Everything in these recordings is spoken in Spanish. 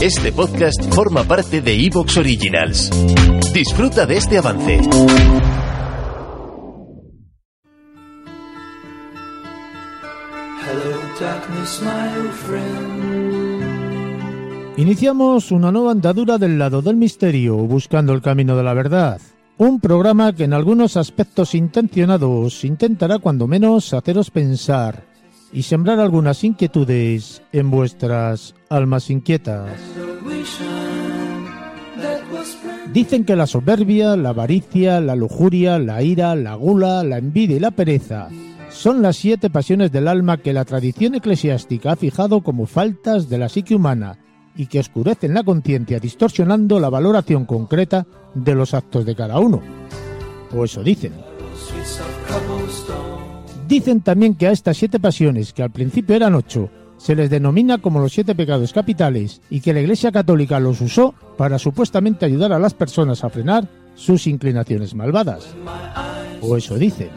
Este podcast forma parte de Evox Originals. Disfruta de este avance. Iniciamos una nueva andadura del lado del misterio, buscando el camino de la verdad. Un programa que en algunos aspectos intencionados intentará cuando menos haceros pensar y sembrar algunas inquietudes en vuestras almas inquietas. Dicen que la soberbia, la avaricia, la lujuria, la ira, la gula, la envidia y la pereza son las siete pasiones del alma que la tradición eclesiástica ha fijado como faltas de la psique humana y que oscurecen la conciencia distorsionando la valoración concreta de los actos de cada uno. O eso dicen. Dicen también que a estas siete pasiones, que al principio eran ocho, se les denomina como los siete pecados capitales y que la Iglesia Católica los usó para supuestamente ayudar a las personas a frenar sus inclinaciones malvadas. O eso dicen.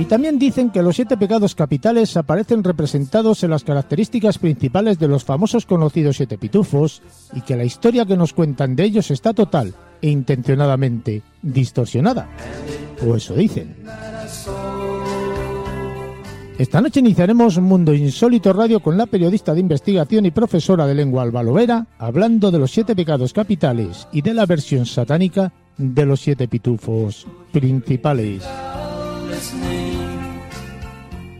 Y también dicen que los siete pecados capitales aparecen representados en las características principales de los famosos conocidos siete pitufos y que la historia que nos cuentan de ellos está total e intencionadamente distorsionada. O eso dicen. Esta noche iniciaremos Mundo Insólito Radio con la periodista de investigación y profesora de lengua Alba Lovera, hablando de los siete pecados capitales y de la versión satánica de los siete pitufos principales.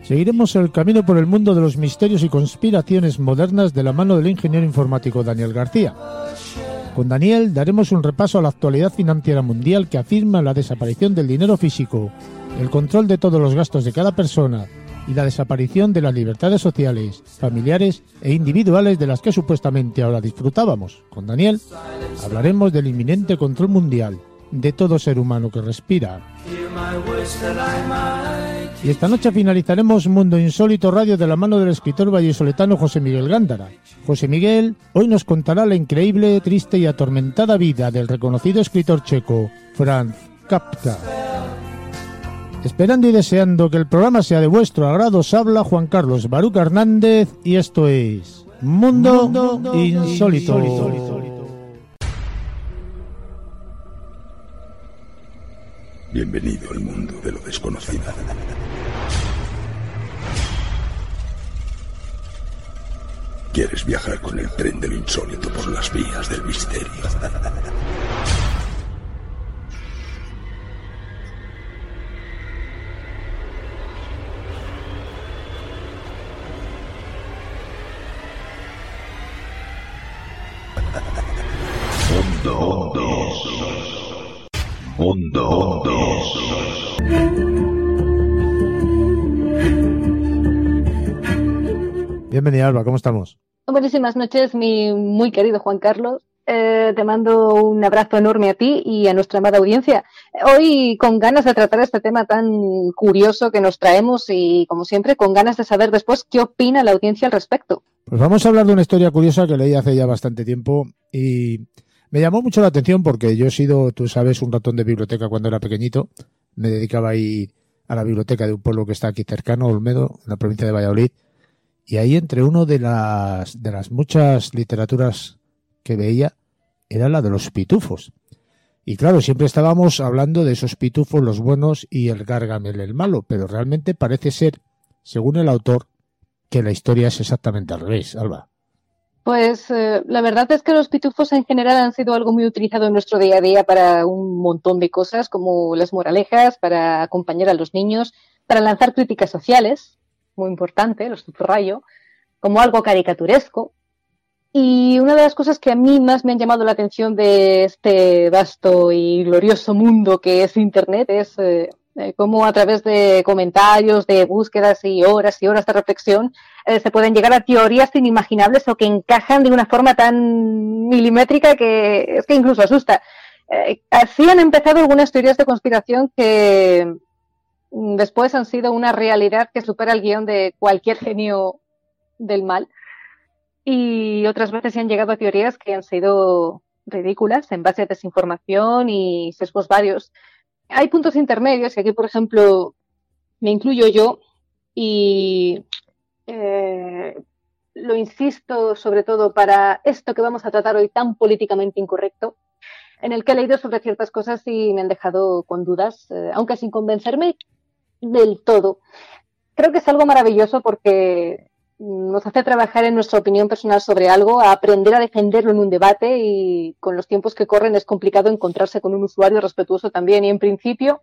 Seguiremos el camino por el mundo de los misterios y conspiraciones modernas de la mano del ingeniero informático Daniel García. Con Daniel daremos un repaso a la actualidad financiera mundial que afirma la desaparición del dinero físico, el control de todos los gastos de cada persona y la desaparición de las libertades sociales, familiares e individuales de las que supuestamente ahora disfrutábamos. Con Daniel hablaremos del inminente control mundial de todo ser humano que respira. Y esta noche finalizaremos Mundo Insólito Radio de la mano del escritor vallisoletano José Miguel Gándara. José Miguel hoy nos contará la increíble, triste y atormentada vida del reconocido escritor checo Franz Kafka. Esperando y deseando que el programa sea de vuestro agrado, os habla Juan Carlos Baruca Hernández y esto es Mundo, Insólito. Bienvenido al mundo de lo desconocido. ¿Quieres viajar con el tren de lo insólito por las vías del misterio? Bienvenida Alba, ¿cómo estamos? Buenísimas noches, mi muy querido Juan Carlos. Eh, te mando un abrazo enorme a ti y a nuestra amada audiencia. Hoy con ganas de tratar este tema tan curioso que nos traemos y, como siempre, con ganas de saber después qué opina la audiencia al respecto. Pues vamos a hablar de una historia curiosa que leí hace ya bastante tiempo y me llamó mucho la atención porque yo he sido, tú sabes, un ratón de biblioteca cuando era pequeñito. Me dedicaba a ir a la biblioteca de un pueblo que está aquí cercano, Olmedo, en la provincia de Valladolid. Y ahí entre uno de las, de las muchas literaturas que veía era la de los pitufos. Y claro, siempre estábamos hablando de esos pitufos, los buenos, y el Gargamel, el malo, pero realmente parece ser, según el autor, que la historia es exactamente al revés, Alba. Pues eh, la verdad es que los pitufos en general han sido algo muy utilizado en nuestro día a día para un montón de cosas, como las moralejas, para acompañar a los niños, para lanzar críticas sociales, muy importante, los subrayo, como algo caricaturesco. Y una de las cosas que a mí más me han llamado la atención de este vasto y glorioso mundo que es Internet es eh, cómo a través de comentarios, de búsquedas y horas y horas de reflexión eh, se pueden llegar a teorías inimaginables o que encajan de una forma tan milimétrica que es que incluso asusta. Eh, así han empezado algunas teorías de conspiración que después han sido una realidad que supera el guion de cualquier genio del mal. Y otras veces se han llegado a teorías que han sido ridículas en base a desinformación y sesgos varios. Hay puntos intermedios, y aquí, por ejemplo, me incluyo yo, y eh, lo insisto sobre todo para esto que vamos a tratar hoy tan políticamente incorrecto, en el que he leído sobre ciertas cosas y me han dejado con dudas, eh, aunque sin convencerme del todo. Creo que es algo maravilloso porque nos hace trabajar en nuestra opinión personal sobre algo, a aprender a defenderlo en un debate y con los tiempos que corren es complicado encontrarse con un usuario respetuoso también y en principio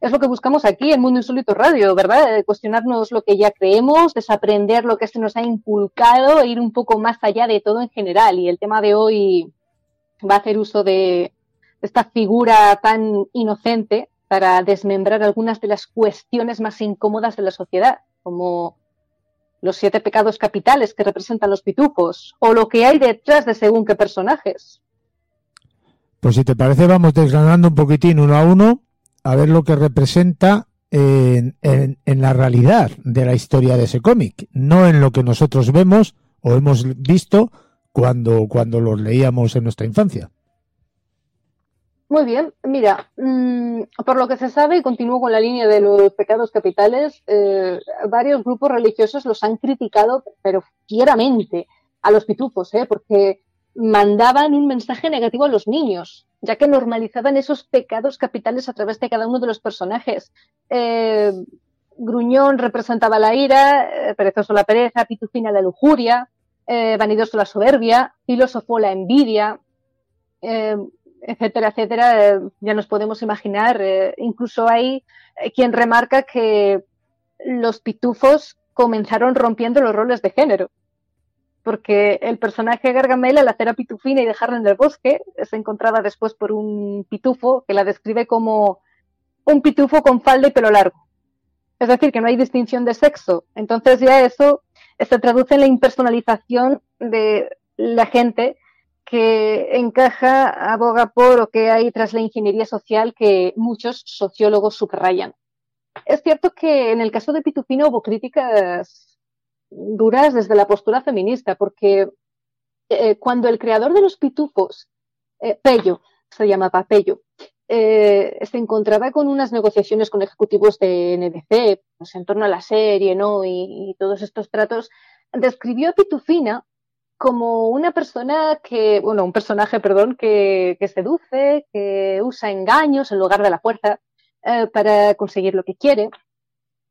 es lo que buscamos aquí en Mundo Insólito Radio, ¿verdad? Cuestionarnos lo que ya creemos, desaprender lo que se nos ha inculcado e ir un poco más allá de todo en general. Y el tema de hoy va a hacer uso de esta figura tan inocente para desmembrar algunas de las cuestiones más incómodas de la sociedad, como los siete pecados capitales que representan los pitufos, o lo que hay detrás de según qué personajes. Pues si te parece, vamos desgranando un poquitín uno a uno, a ver lo que representa en, en, la realidad de la historia de ese cómic, no en lo que nosotros vemos o hemos visto cuando, cuando los leíamos en nuestra infancia. Muy bien, mira, mmm, por lo que se sabe, y continúo con la línea de los pecados capitales, eh, varios grupos religiosos los han criticado, pero fieramente, a los pitufos, ¿eh? porque mandaban un mensaje negativo a los niños, ya que normalizaban esos pecados capitales a través de cada uno de los personajes. Eh, Gruñón representaba la ira, eh, Perezoso la pereza, Pitufina la lujuria, eh, Vanidoso la soberbia, Filósofo la envidia, eh, etcétera, etcétera, eh, ya nos podemos imaginar. Eh, incluso hay eh, quien remarca que los pitufos comenzaron rompiendo los roles de género. Porque el personaje Gargamel, al hacer a Pitufina y dejarla en el bosque, se encontraba después por un pitufo que la describe como un pitufo con falda y pelo largo. Es decir, que no hay distinción de sexo. Entonces ya eso se traduce en la impersonalización de la gente que encaja, aboga por o que hay tras la ingeniería social que muchos sociólogos subrayan. Es cierto que en el caso de Pitufino hubo críticas duras desde la postura feminista, porque eh, cuando el creador de los pitufos, eh, Pello, se llamaba Pello, eh, se encontraba con unas negociaciones con ejecutivos de NBC pues, en torno a la serie ¿no? y, y todos estos tratos, describió a Pitufina como una persona que, bueno, un personaje, perdón, que, que seduce, que usa engaños en lugar de la fuerza eh, para conseguir lo que quiere,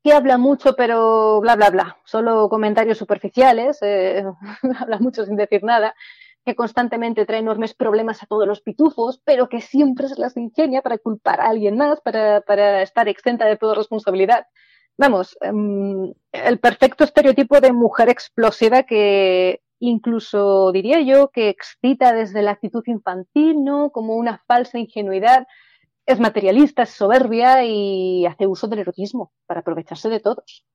que habla mucho pero bla, bla, bla, solo comentarios superficiales, eh, habla mucho sin decir nada, que constantemente trae enormes problemas a todos los pitufos, pero que siempre se las ingenia para culpar a alguien más, para, para estar exenta de toda responsabilidad. Vamos, um, el perfecto estereotipo de mujer explosiva que incluso diría yo que excita desde la actitud infantil, ¿no? Como una falsa ingenuidad. Es materialista, es soberbia y hace uso del erotismo para aprovecharse de todos.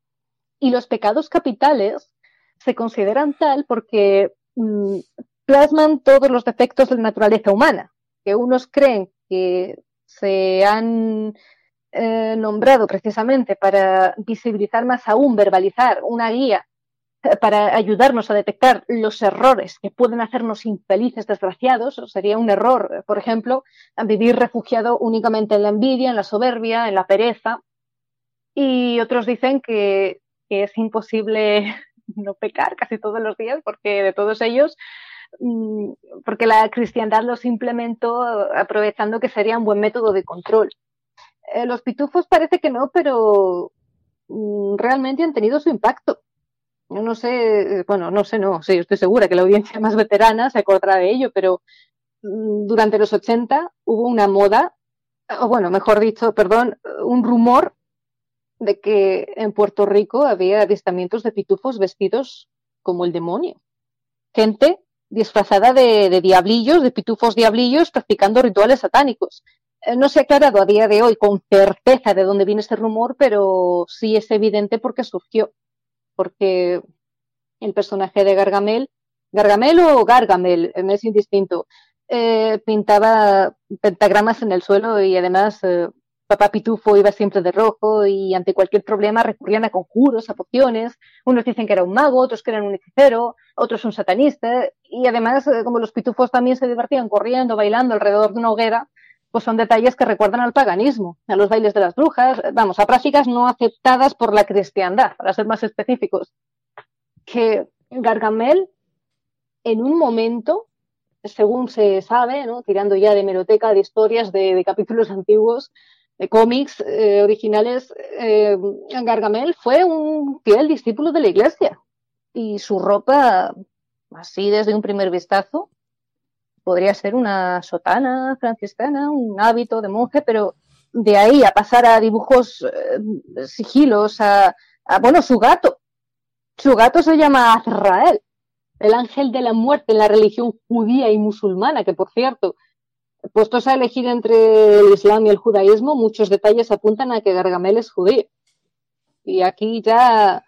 Y los pecados capitales se consideran tal porque mmm, plasman todos los defectos de la naturaleza humana, que unos creen que se han eh, nombrado precisamente para visibilizar más aún, verbalizar una guía para ayudarnos a detectar los errores que pueden hacernos infelices, desgraciados. Sería un error, por ejemplo, vivir refugiado únicamente en la envidia, en la soberbia, en la pereza. Y otros dicen que, es imposible no pecar casi todos los días porque de todos ellos mm, porque la cristiandad los implementó aprovechando que sería un buen método de control. Eh, los pitufos parece que no, pero mm, realmente han tenido su impacto no sé, bueno, no sé, no, sí, estoy segura que la audiencia más veterana se acordará de ello, pero mm, durante los 80 hubo una moda, o bueno, mejor dicho, perdón, un rumor de que en Puerto Rico había avistamientos de pitufos vestidos como el demonio. Gente disfrazada de, de diablillos, de pitufos diablillos, practicando rituales satánicos. Eh, no se ha aclarado a día de hoy con certeza de dónde viene este rumor, pero sí es evidente porque surgió porque el personaje de Gargamel, Gargamel o Gargamel, me es indistinto, eh, pintaba pentagramas en el suelo y además eh, papá Pitufo iba siempre de rojo y ante cualquier problema recurrían a conjuros, a pociones. Unos dicen que era un mago, otros que eran un hechicero, otros un satanista. Y además, eh, como los pitufos también se divertían corriendo, bailando alrededor de una hoguera, pues son detalles que recuerdan al paganismo, a los bailes de las brujas, vamos, a prácticas no aceptadas por la cristiandad, para ser más específicos. Que Gargamel, en un momento, según se sabe, tirando ya de meroteca, de historias, de, capítulos antiguos, de cómics eh, originales, eh, Gargamel fue un fiel discípulo de la iglesia y su ropa, así desde un primer vistazo, podría ser una sotana franciscana, un hábito de monje, pero de ahí a pasar a dibujos eh, sigilos, a, bueno, su gato. Su gato se llama Azrael el ángel de la muerte en la religión judía y musulmana, que por cierto, puestos a elegir entre el Islam y el judaísmo, muchos detalles apuntan a que Gargamel es judío. Y aquí ya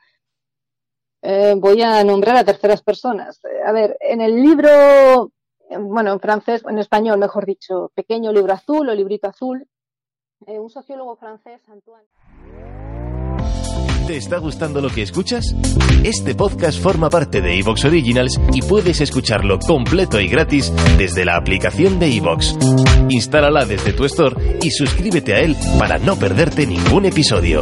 eh, voy a nombrar a terceras personas. A ver, en el libro, bueno, en francés, en español, mejor dicho, Pequeño libro azul o librito azul, eh, un sociólogo francés, Antoine. ¿Te está gustando lo que escuchas? Este podcast forma parte de Evox Originals y puedes escucharlo completo y gratis desde la aplicación de Evox. Instálala desde tu store y suscríbete a él para no perderte ningún episodio.